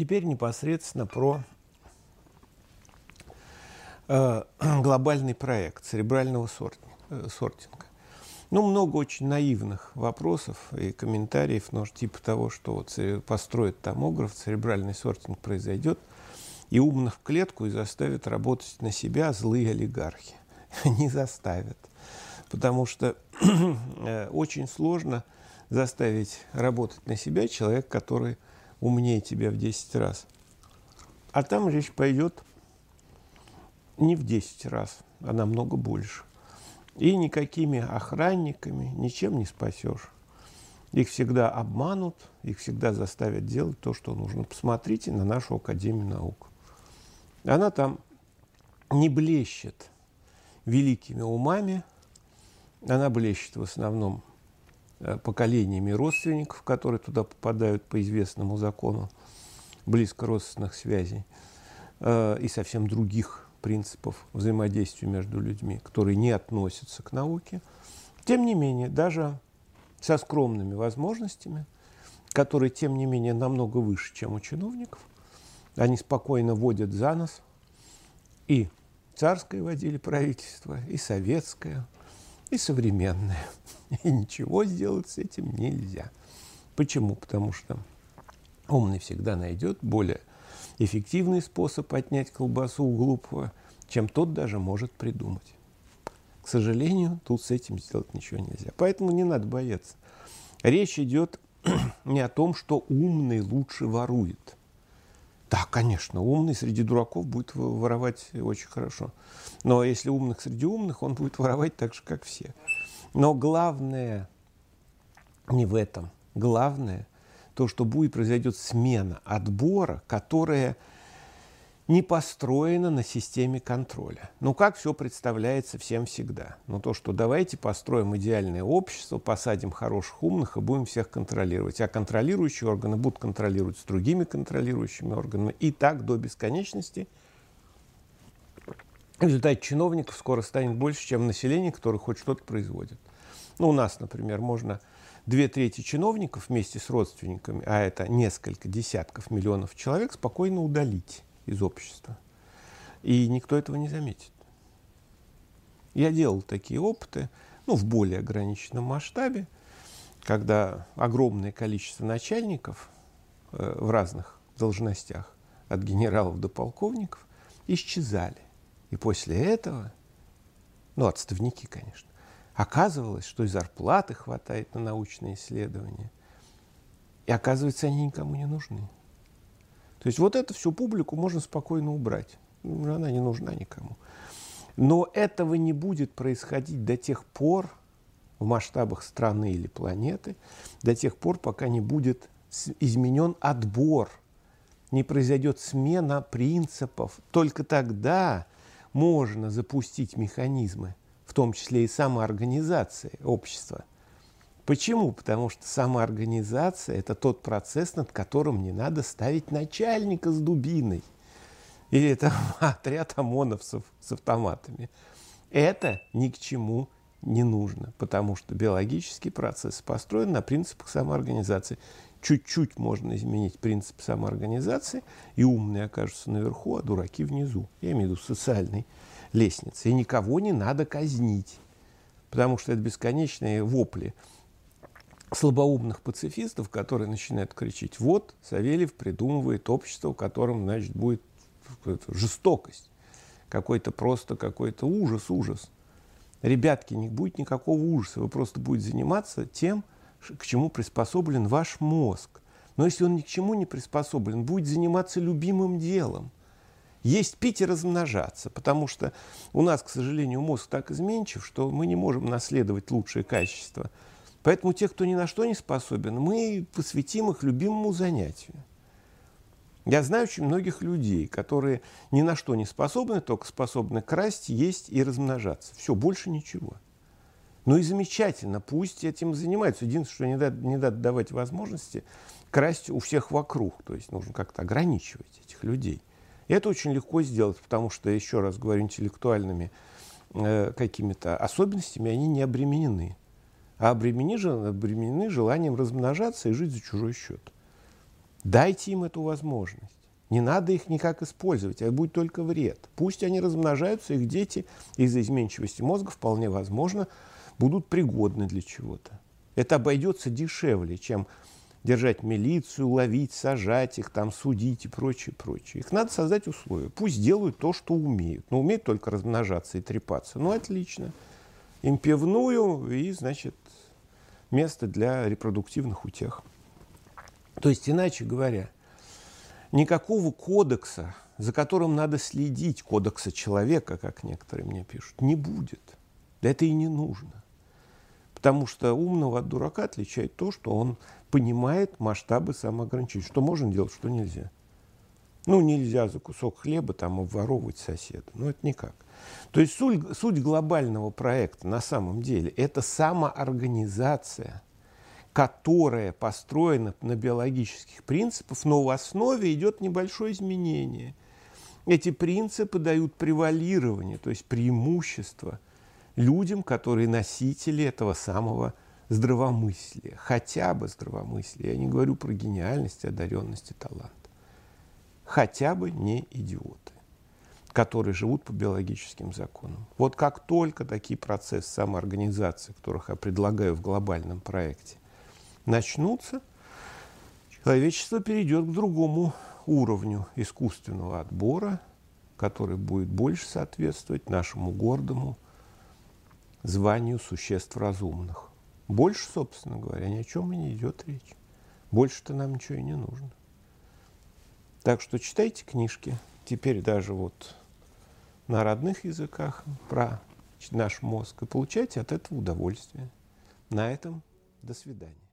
Теперь непосредственно про э, глобальный проект церебрального э, сортинга. Ну, много очень наивных вопросов и комментариев, но типа того, что вот построят томограф, церебральный сортинг произойдет, и умных в клетку и заставят работать на себя злые олигархи. Не заставят. Потому что э, очень сложно заставить работать на себя человек, который умнее тебя в 10 раз. А там речь пойдет не в 10 раз, а намного больше. И никакими охранниками ничем не спасешь. Их всегда обманут, их всегда заставят делать то, что нужно. Посмотрите на нашу Академию наук. Она там не блещет великими умами, она блещет в основном поколениями родственников, которые туда попадают по известному закону близко родственных связей, э, и совсем других принципов взаимодействия между людьми, которые не относятся к науке. Тем не менее, даже со скромными возможностями, которые, тем не менее, намного выше, чем у чиновников, они спокойно водят за нос и царское водили правительство, и советское – и современное. И ничего сделать с этим нельзя. Почему? Потому что умный всегда найдет более эффективный способ отнять колбасу у глупого, чем тот даже может придумать. К сожалению, тут с этим сделать ничего нельзя. Поэтому не надо бояться. Речь идет не о том, что умный лучше ворует – да, конечно, умный среди дураков будет воровать очень хорошо. Но если умных среди умных, он будет воровать так же, как все. Но главное не в этом. Главное то, что будет произойдет смена отбора, которая не построена на системе контроля. Ну, как все представляется всем всегда? Ну, то, что давайте построим идеальное общество, посадим хороших умных и будем всех контролировать. А контролирующие органы будут контролировать с другими контролирующими органами. И так до бесконечности. В результате чиновников скоро станет больше, чем население, которое хоть что-то производит. Ну, у нас, например, можно две трети чиновников вместе с родственниками, а это несколько десятков миллионов человек, спокойно удалить из общества. И никто этого не заметит. Я делал такие опыты, ну, в более ограниченном масштабе, когда огромное количество начальников э, в разных должностях, от генералов до полковников, исчезали. И после этого, ну, отставники, конечно, оказывалось, что и зарплаты хватает на научные исследования. И оказывается, они никому не нужны. То есть вот эту всю публику можно спокойно убрать. Она не нужна никому. Но этого не будет происходить до тех пор, в масштабах страны или планеты, до тех пор, пока не будет изменен отбор, не произойдет смена принципов. Только тогда можно запустить механизмы, в том числе и самоорганизации общества, Почему? Потому что самоорганизация – это тот процесс, над которым не надо ставить начальника с дубиной. Или это отряд ОМОНовцев с автоматами. Это ни к чему не нужно, потому что биологический процесс построен на принципах самоорганизации. Чуть-чуть можно изменить принцип самоорганизации, и умные окажутся наверху, а дураки внизу. Я имею в виду социальной лестницы. И никого не надо казнить, потому что это бесконечные вопли слабоумных пацифистов, которые начинают кричать, вот Савельев придумывает общество, в котором, значит, будет жестокость, какой-то просто какой-то ужас, ужас. Ребятки, не будет никакого ужаса, вы просто будете заниматься тем, к чему приспособлен ваш мозг. Но если он ни к чему не приспособлен, будет заниматься любимым делом. Есть пить и размножаться, потому что у нас, к сожалению, мозг так изменчив, что мы не можем наследовать лучшее качество – Поэтому те, кто ни на что не способен, мы посвятим их любимому занятию. Я знаю очень многих людей, которые ни на что не способны, только способны красть, есть и размножаться. Все, больше ничего. Ну и замечательно, пусть этим занимаются. Единственное, что не дать, не дать давать возможности красть у всех вокруг. То есть нужно как-то ограничивать этих людей. И это очень легко сделать, потому что, еще раз говорю, интеллектуальными э, какими-то особенностями они не обременены а обременены, обременены желанием размножаться и жить за чужой счет. Дайте им эту возможность. Не надо их никак использовать, а будет только вред. Пусть они размножаются, их дети из-за изменчивости мозга вполне возможно будут пригодны для чего-то. Это обойдется дешевле, чем держать милицию, ловить, сажать их, там, судить и прочее, прочее. Их надо создать условия. Пусть делают то, что умеют. Но умеют только размножаться и трепаться. Ну, отлично. Им пивную и, значит, место для репродуктивных утех. То есть, иначе говоря, никакого кодекса, за которым надо следить, кодекса человека, как некоторые мне пишут, не будет. Да это и не нужно. Потому что умного от дурака отличает то, что он понимает масштабы самоограничений. Что можно делать, что нельзя. Ну, нельзя за кусок хлеба там обворовывать соседа. Ну, это никак. То есть суть, суть глобального проекта на самом деле – это самоорганизация, которая построена на биологических принципах, но в основе идет небольшое изменение. Эти принципы дают превалирование, то есть преимущество людям, которые носители этого самого здравомыслия, хотя бы здравомыслия. Я не говорю про гениальность, одаренность и талант. Хотя бы не идиоты которые живут по биологическим законам. Вот как только такие процессы самоорганизации, которых я предлагаю в глобальном проекте, начнутся, человечество перейдет к другому уровню искусственного отбора, который будет больше соответствовать нашему гордому званию существ разумных. Больше, собственно говоря, ни о чем и не идет речь. Больше-то нам ничего и не нужно. Так что читайте книжки. Теперь даже вот на родных языках про наш мозг и получайте от этого удовольствие. На этом до свидания.